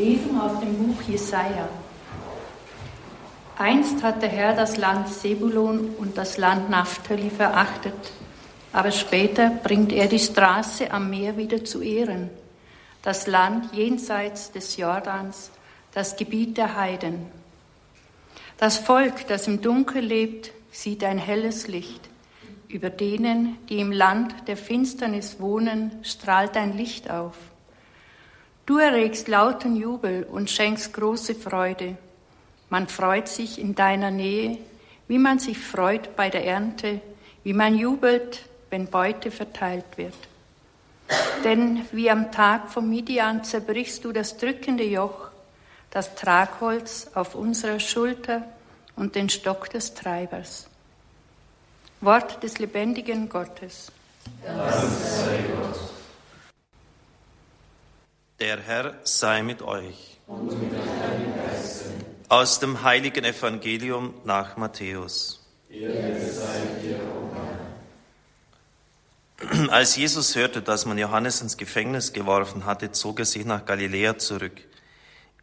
Lesung aus dem Buch Jesaja. Einst hat der Herr das Land Sebulon und das Land Naphtali verachtet, aber später bringt er die Straße am Meer wieder zu Ehren, das Land jenseits des Jordans, das Gebiet der Heiden. Das Volk, das im Dunkel lebt, sieht ein helles Licht. Über denen, die im Land der Finsternis wohnen, strahlt ein Licht auf. Du erregst lauten Jubel und schenkst große Freude. Man freut sich in deiner Nähe, wie man sich freut bei der Ernte, wie man jubelt, wenn Beute verteilt wird. Denn wie am Tag vom Midian zerbrichst du das drückende Joch, das Tragholz auf unserer Schulter und den Stock des Treibers. Wort des lebendigen Gottes. Der Herr sei mit euch. Und mit deinem Geiste aus dem heiligen Evangelium nach Matthäus. Als Jesus hörte, dass man Johannes ins Gefängnis geworfen hatte, zog er sich nach Galiläa zurück.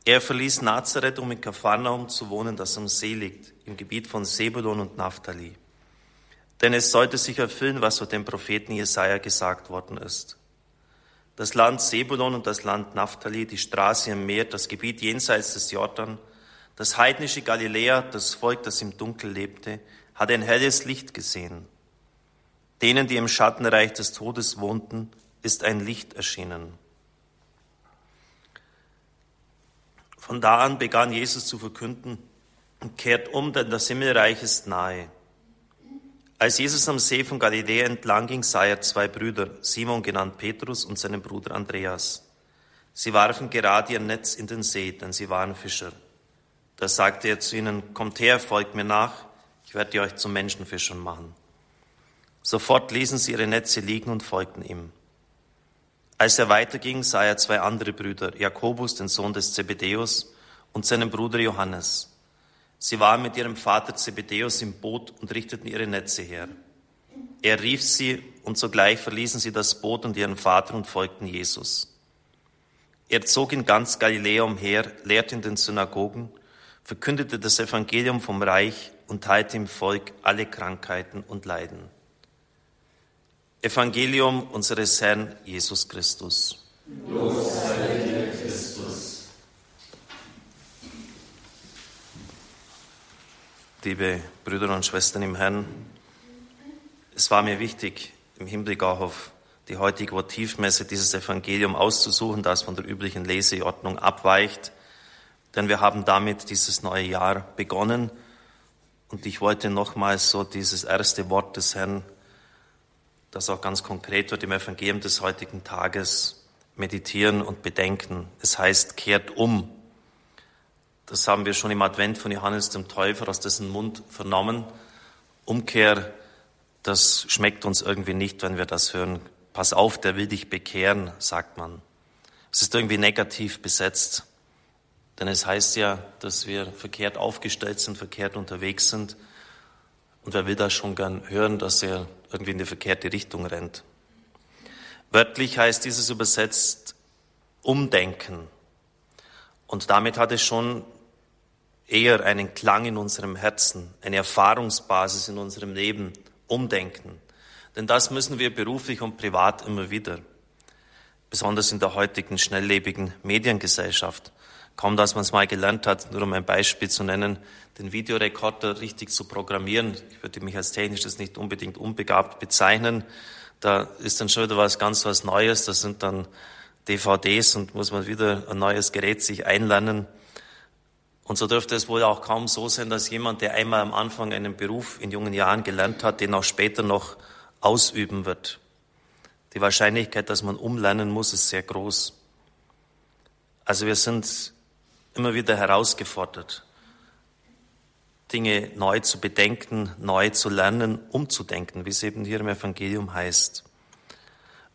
Er verließ Nazareth, um in Kapharnaum zu wohnen, das am See liegt, im Gebiet von Sebulon und Naphtali. Denn es sollte sich erfüllen, was von dem Propheten Jesaja gesagt worden ist. Das Land Sebulon und das Land Naphtali, die Straße im Meer, das Gebiet jenseits des Jordan, das heidnische Galiläa, das Volk, das im Dunkel lebte, hat ein helles Licht gesehen. Denen, die im Schattenreich des Todes wohnten, ist ein Licht erschienen. Von da an begann Jesus zu verkünden, kehrt um, denn das Himmelreich ist nahe. Als Jesus am See von Galiläa entlang ging, sah er zwei Brüder, Simon genannt Petrus und seinen Bruder Andreas. Sie warfen gerade ihr Netz in den See, denn sie waren Fischer. Da sagte er zu ihnen, kommt her, folgt mir nach, ich werde euch zu Menschenfischern machen. Sofort ließen sie ihre Netze liegen und folgten ihm. Als er weiterging, sah er zwei andere Brüder, Jakobus, den Sohn des Zebedäus, und seinen Bruder Johannes. Sie waren mit ihrem Vater Zebedäus im Boot und richteten ihre Netze her. Er rief sie und sogleich verließen sie das Boot und ihren Vater und folgten Jesus. Er zog in ganz Galiläa umher, lehrte in den Synagogen verkündete das Evangelium vom Reich und teilte im Volk alle Krankheiten und Leiden. Evangelium unseres Herrn Jesus Christus. Los sei dir, Christus. Liebe Brüder und Schwestern im Herrn, es war mir wichtig, im Hinblick auch auf die heutige Votivmesse dieses Evangelium auszusuchen, das von der üblichen Leseordnung abweicht denn wir haben damit dieses neue Jahr begonnen. Und ich wollte nochmals so dieses erste Wort des Herrn, das auch ganz konkret wird im Evangelium des heutigen Tages, meditieren und bedenken. Es heißt, kehrt um. Das haben wir schon im Advent von Johannes dem Täufer aus dessen Mund vernommen. Umkehr, das schmeckt uns irgendwie nicht, wenn wir das hören. Pass auf, der will dich bekehren, sagt man. Es ist irgendwie negativ besetzt. Denn es heißt ja, dass wir verkehrt aufgestellt sind, verkehrt unterwegs sind. Und wer will das schon gern hören, dass er irgendwie in die verkehrte Richtung rennt? Wörtlich heißt dieses übersetzt umdenken. Und damit hat es schon eher einen Klang in unserem Herzen, eine Erfahrungsbasis in unserem Leben, umdenken. Denn das müssen wir beruflich und privat immer wieder, besonders in der heutigen schnelllebigen Mediengesellschaft. Kaum, dass man es mal gelernt hat, nur um ein Beispiel zu nennen, den Videorekorder richtig zu programmieren. Ich würde mich als technisches nicht unbedingt unbegabt bezeichnen. Da ist dann schon wieder was ganz was Neues. Das sind dann DVDs und muss man wieder ein neues Gerät sich einlernen. Und so dürfte es wohl auch kaum so sein, dass jemand, der einmal am Anfang einen Beruf in jungen Jahren gelernt hat, den auch später noch ausüben wird. Die Wahrscheinlichkeit, dass man umlernen muss, ist sehr groß. Also wir sind immer wieder herausgefordert, Dinge neu zu bedenken, neu zu lernen, umzudenken, wie es eben hier im Evangelium heißt.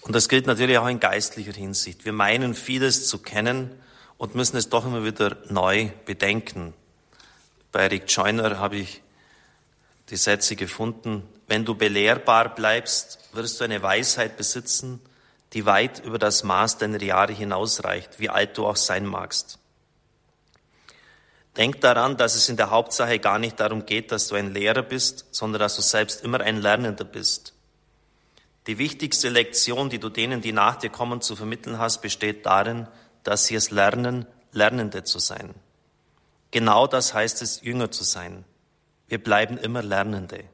Und das gilt natürlich auch in geistlicher Hinsicht. Wir meinen vieles zu kennen und müssen es doch immer wieder neu bedenken. Bei Rick Joyner habe ich die Sätze gefunden, wenn du belehrbar bleibst, wirst du eine Weisheit besitzen, die weit über das Maß deiner Jahre hinausreicht, wie alt du auch sein magst. Denk daran, dass es in der Hauptsache gar nicht darum geht, dass du ein Lehrer bist, sondern dass du selbst immer ein Lernender bist. Die wichtigste Lektion, die du denen, die nach dir kommen, zu vermitteln hast, besteht darin, dass sie es lernen, Lernende zu sein. Genau das heißt es, Jünger zu sein. Wir bleiben immer Lernende.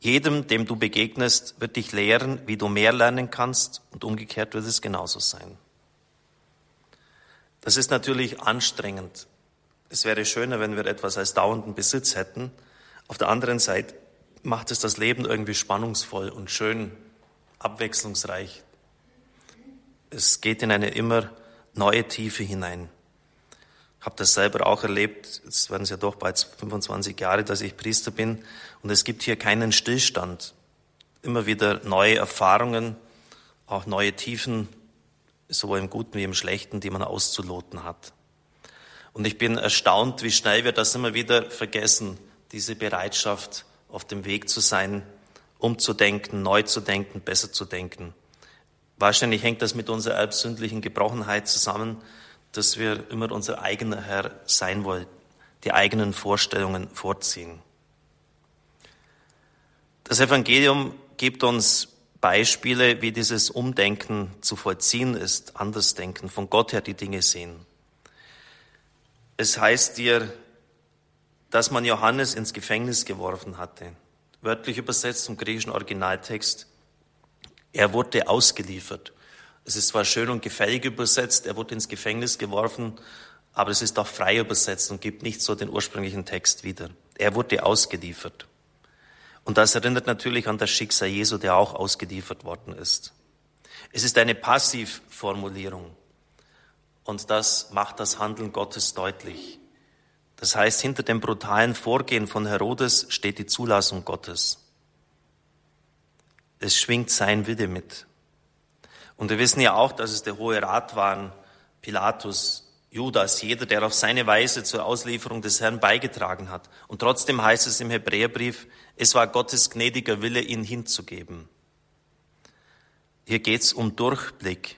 Jedem, dem du begegnest, wird dich lehren, wie du mehr lernen kannst und umgekehrt wird es genauso sein. Das ist natürlich anstrengend. Es wäre schöner, wenn wir etwas als dauernden Besitz hätten. Auf der anderen Seite macht es das Leben irgendwie spannungsvoll und schön, abwechslungsreich. Es geht in eine immer neue Tiefe hinein. Habe das selber auch erlebt. Es werden es ja doch bald 25 Jahre, dass ich Priester bin. Und es gibt hier keinen Stillstand. Immer wieder neue Erfahrungen, auch neue Tiefen, sowohl im Guten wie im Schlechten, die man auszuloten hat. Und ich bin erstaunt, wie schnell wir das immer wieder vergessen, diese Bereitschaft, auf dem Weg zu sein, umzudenken, neu zu denken, besser zu denken. Wahrscheinlich hängt das mit unserer erbsündlichen Gebrochenheit zusammen, dass wir immer unser eigener Herr sein wollen, die eigenen Vorstellungen vorziehen. Das Evangelium gibt uns Beispiele, wie dieses Umdenken zu vollziehen ist, Andersdenken, von Gott her die Dinge sehen. Es heißt dir, dass man Johannes ins Gefängnis geworfen hatte. Wörtlich übersetzt zum griechischen Originaltext, er wurde ausgeliefert. Es ist zwar schön und gefällig übersetzt, er wurde ins Gefängnis geworfen, aber es ist auch frei übersetzt und gibt nicht so den ursprünglichen Text wieder. Er wurde ausgeliefert. Und das erinnert natürlich an das Schicksal Jesu, der auch ausgeliefert worden ist. Es ist eine Passivformulierung. Und das macht das Handeln Gottes deutlich. Das heißt, hinter dem brutalen Vorgehen von Herodes steht die Zulassung Gottes. Es schwingt sein Wille mit. Und wir wissen ja auch, dass es der Hohe Rat waren, Pilatus, Judas, jeder, der auf seine Weise zur Auslieferung des Herrn beigetragen hat. Und trotzdem heißt es im Hebräerbrief, es war Gottes gnädiger Wille, ihn hinzugeben. Hier geht es um Durchblick.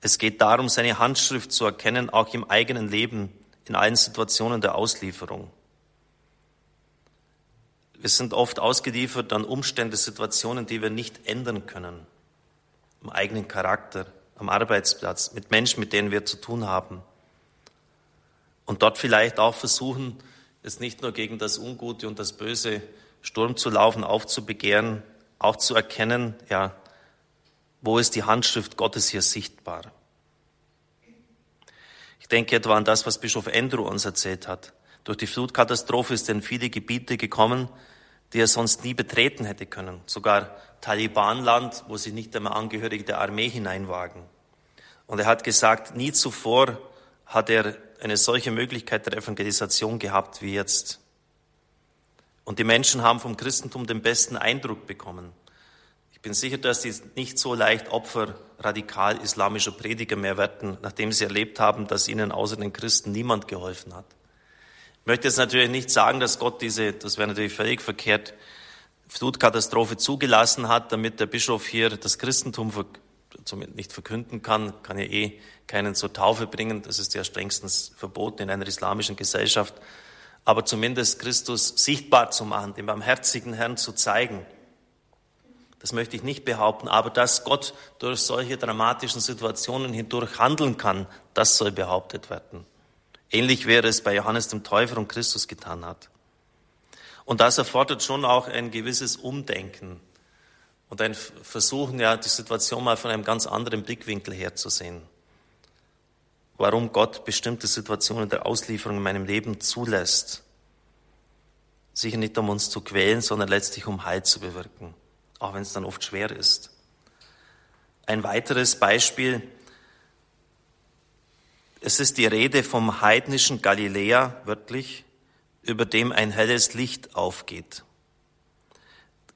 Es geht darum, seine Handschrift zu erkennen, auch im eigenen Leben, in allen Situationen der Auslieferung. Wir sind oft ausgeliefert an Umstände, Situationen, die wir nicht ändern können. Am eigenen Charakter, am Arbeitsplatz, mit Menschen, mit denen wir zu tun haben und dort vielleicht auch versuchen, es nicht nur gegen das Ungute und das Böse Sturm zu laufen, aufzubegehren, auch zu erkennen, ja, wo ist die Handschrift Gottes hier sichtbar? Ich denke etwa an das, was Bischof Andrew uns erzählt hat. Durch die Flutkatastrophe ist in viele Gebiete gekommen, die er sonst nie betreten hätte können. Sogar Talibanland, wo sich nicht einmal Angehörige der Armee hineinwagen. Und er hat gesagt, nie zuvor hat er eine solche Möglichkeit der Evangelisation gehabt wie jetzt. Und die Menschen haben vom Christentum den besten Eindruck bekommen. Ich bin sicher, dass sie nicht so leicht Opfer radikal islamischer Prediger mehr werden, nachdem sie erlebt haben, dass ihnen außer den Christen niemand geholfen hat. Ich möchte jetzt natürlich nicht sagen, dass Gott diese, das wäre natürlich völlig verkehrt, Flutkatastrophe zugelassen hat, damit der Bischof hier das Christentum nicht verkünden kann, kann ja eh keinen zur Taufe bringen. Das ist ja strengstens verboten in einer islamischen Gesellschaft. Aber zumindest Christus sichtbar zu machen, dem barmherzigen Herrn zu zeigen. Das möchte ich nicht behaupten, aber dass Gott durch solche dramatischen Situationen hindurch handeln kann, das soll behauptet werden. Ähnlich wäre es bei Johannes dem Täufer und Christus getan hat. Und das erfordert schon auch ein gewisses Umdenken und ein Versuchen, ja, die Situation mal von einem ganz anderen Blickwinkel her zu sehen. Warum Gott bestimmte Situationen der Auslieferung in meinem Leben zulässt. Sicher nicht, um uns zu quälen, sondern letztlich um Heil zu bewirken, auch wenn es dann oft schwer ist. Ein weiteres Beispiel. Es ist die Rede vom heidnischen Galiläa, wörtlich, über dem ein helles Licht aufgeht.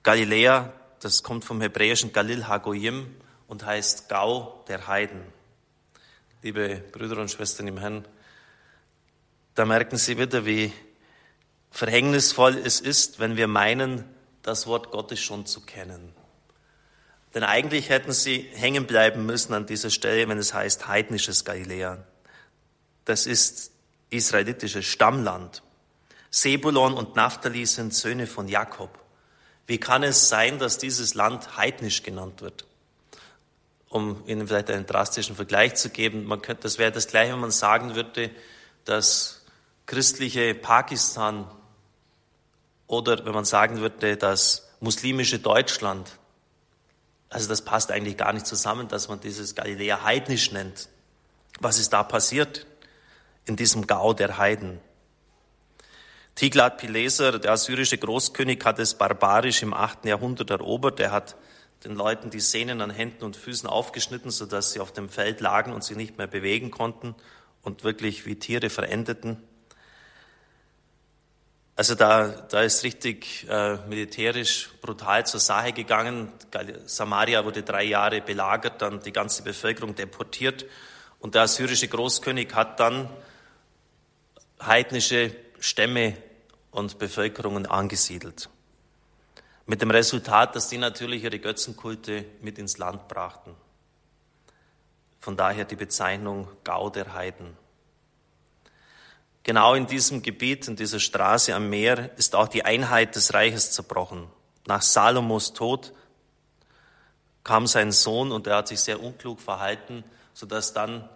Galiläa, das kommt vom hebräischen Galil Hagoyim und heißt Gau der Heiden. Liebe Brüder und Schwestern im Herrn, da merken Sie wieder, wie verhängnisvoll es ist, wenn wir meinen, das Wort Gottes schon zu kennen. Denn eigentlich hätten Sie hängen bleiben müssen an dieser Stelle, wenn es heißt heidnisches Galiläa. Das ist israelitisches Stammland. Sebulon und Naphtali sind Söhne von Jakob. Wie kann es sein, dass dieses Land heidnisch genannt wird? Um Ihnen vielleicht einen drastischen Vergleich zu geben, man könnte, das wäre das gleiche, wenn man sagen würde, dass christliche Pakistan oder wenn man sagen würde, das muslimische Deutschland, also das passt eigentlich gar nicht zusammen, dass man dieses Galiläa heidnisch nennt. Was ist da passiert in diesem Gau der Heiden? Tiglat-Pileser, der assyrische Großkönig, hat es barbarisch im 8. Jahrhundert erobert. Er hat den Leuten die Sehnen an Händen und Füßen aufgeschnitten, sodass sie auf dem Feld lagen und sich nicht mehr bewegen konnten und wirklich wie Tiere verendeten. Also da, da ist richtig äh, militärisch brutal zur Sache gegangen. Samaria wurde drei Jahre belagert, dann die ganze Bevölkerung deportiert. Und der assyrische Großkönig hat dann heidnische Stämme und Bevölkerungen angesiedelt. Mit dem Resultat, dass die natürlich ihre Götzenkulte mit ins Land brachten. Von daher die Bezeichnung Gau der Heiden. Genau in diesem Gebiet, in dieser Straße am Meer, ist auch die Einheit des Reiches zerbrochen. Nach Salomos Tod kam sein Sohn und er hat sich sehr unklug verhalten, sodass dann,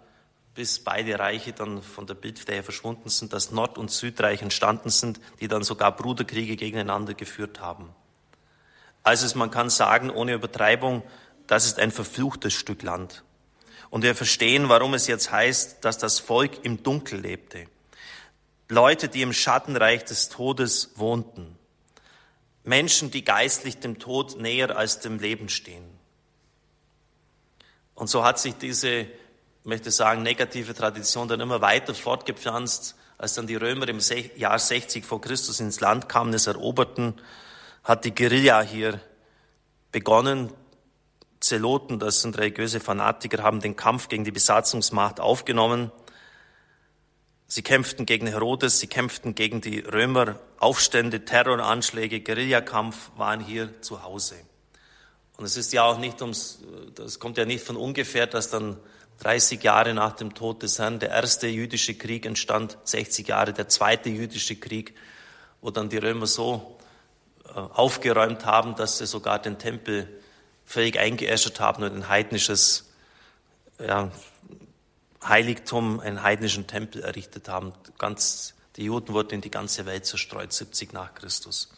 bis beide Reiche dann von der Bildfläche verschwunden sind, das Nord- und Südreich entstanden sind, die dann sogar Bruderkriege gegeneinander geführt haben. Also man kann sagen, ohne Übertreibung, das ist ein verfluchtes Stück Land. Und wir verstehen, warum es jetzt heißt, dass das Volk im Dunkel lebte. Leute, die im Schattenreich des Todes wohnten. Menschen, die geistlich dem Tod näher als dem Leben stehen. Und so hat sich diese, möchte sagen, negative Tradition dann immer weiter fortgepflanzt. Als dann die Römer im Jahr 60 vor Christus ins Land kamen, es eroberten, hat die Guerilla hier begonnen. Zeloten, das sind religiöse Fanatiker, haben den Kampf gegen die Besatzungsmacht aufgenommen. Sie kämpften gegen Herodes, sie kämpften gegen die Römer. Aufstände, Terroranschläge, Guerillakampf waren hier zu Hause. Und es ist ja auch nicht ums, das kommt ja nicht von ungefähr, dass dann 30 Jahre nach dem Tod des Herrn der erste jüdische Krieg entstand, 60 Jahre der zweite jüdische Krieg, wo dann die Römer so äh, aufgeräumt haben, dass sie sogar den Tempel völlig eingeäschert haben und ein heidnisches ja, Heiligtum, einen heidnischen Tempel errichtet haben. Ganz, die Juden wurden in die ganze Welt zerstreut, 70 nach Christus.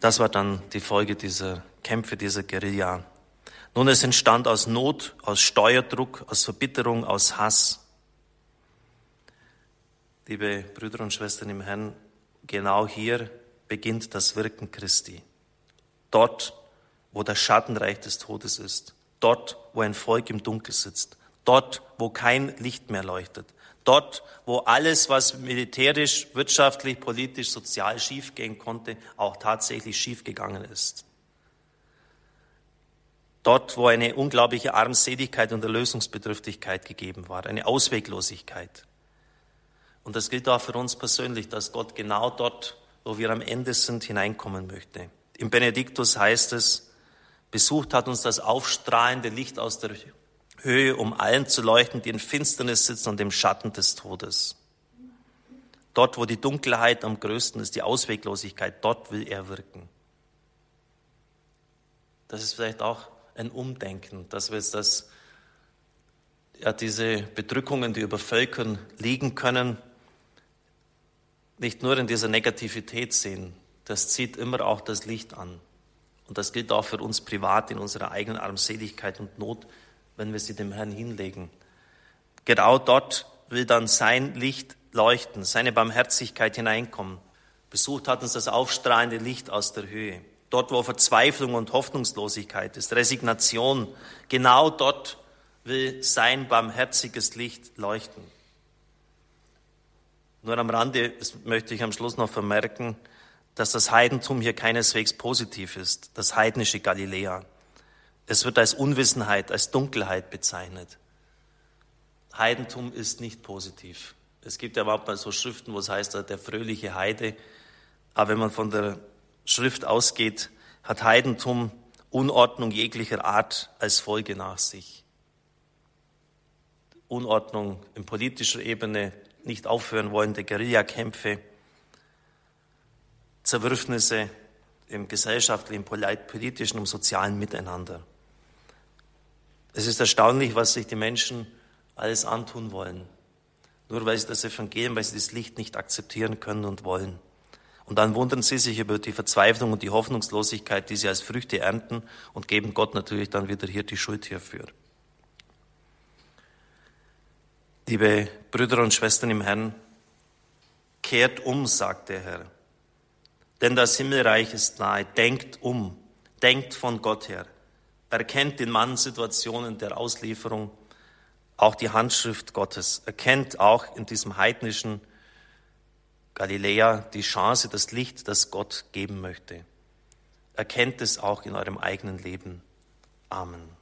Das war dann die Folge dieser Kämpfe, dieser Guerilla. Nun, es entstand aus Not, aus Steuerdruck, aus Verbitterung, aus Hass. Liebe Brüder und Schwestern im Herrn, genau hier beginnt das Wirken Christi. Dort, wo das Schattenreich des Todes ist. Dort, wo ein Volk im Dunkel sitzt. Dort, wo kein Licht mehr leuchtet. Dort, wo alles, was militärisch, wirtschaftlich, politisch, sozial schiefgehen konnte, auch tatsächlich schiefgegangen ist. Dort, wo eine unglaubliche Armseligkeit und Erlösungsbedürftigkeit gegeben war, eine Ausweglosigkeit. Und das gilt auch für uns persönlich, dass Gott genau dort, wo wir am Ende sind, hineinkommen möchte. Im Benediktus heißt es, besucht hat uns das aufstrahlende Licht aus der Höhe, um allen zu leuchten, die in Finsternis sitzen und im Schatten des Todes. Dort, wo die Dunkelheit am größten ist, die Ausweglosigkeit, dort will er wirken. Das ist vielleicht auch ein Umdenken, dass wir jetzt das, ja, diese Bedrückungen, die über Völkern liegen können, nicht nur in dieser Negativität sehen. Das zieht immer auch das Licht an. Und das gilt auch für uns privat in unserer eigenen Armseligkeit und Not, wenn wir sie dem Herrn hinlegen. Genau dort will dann sein Licht leuchten, seine Barmherzigkeit hineinkommen. Besucht hat uns das aufstrahlende Licht aus der Höhe. Dort, wo Verzweiflung und Hoffnungslosigkeit ist, Resignation, genau dort will sein barmherziges Licht leuchten. Nur am Rande möchte ich am Schluss noch vermerken, dass das Heidentum hier keineswegs positiv ist, das heidnische Galiläa. Es wird als Unwissenheit, als Dunkelheit bezeichnet. Heidentum ist nicht positiv. Es gibt ja überhaupt mal so Schriften, wo es heißt, der fröhliche Heide. Aber wenn man von der Schrift ausgeht, hat Heidentum Unordnung jeglicher Art als Folge nach sich. Unordnung in politischer Ebene, nicht aufhören wollende Guerillakämpfe, Zerwürfnisse im gesellschaftlichen, politischen und sozialen Miteinander. Es ist erstaunlich, was sich die Menschen alles antun wollen, nur weil sie das Evangelium, weil sie das Licht nicht akzeptieren können und wollen. Und dann wundern sie sich über die Verzweiflung und die Hoffnungslosigkeit, die sie als Früchte ernten und geben Gott natürlich dann wieder hier die Schuld hierfür. Liebe Brüder und Schwestern im Herrn, kehrt um, sagt der Herr. Denn das Himmelreich ist nahe. Denkt um. Denkt von Gott her. Erkennt in Mannsituationen der Auslieferung auch die Handschrift Gottes. Erkennt auch in diesem heidnischen Galiläa die Chance, das Licht, das Gott geben möchte. Erkennt es auch in eurem eigenen Leben. Amen.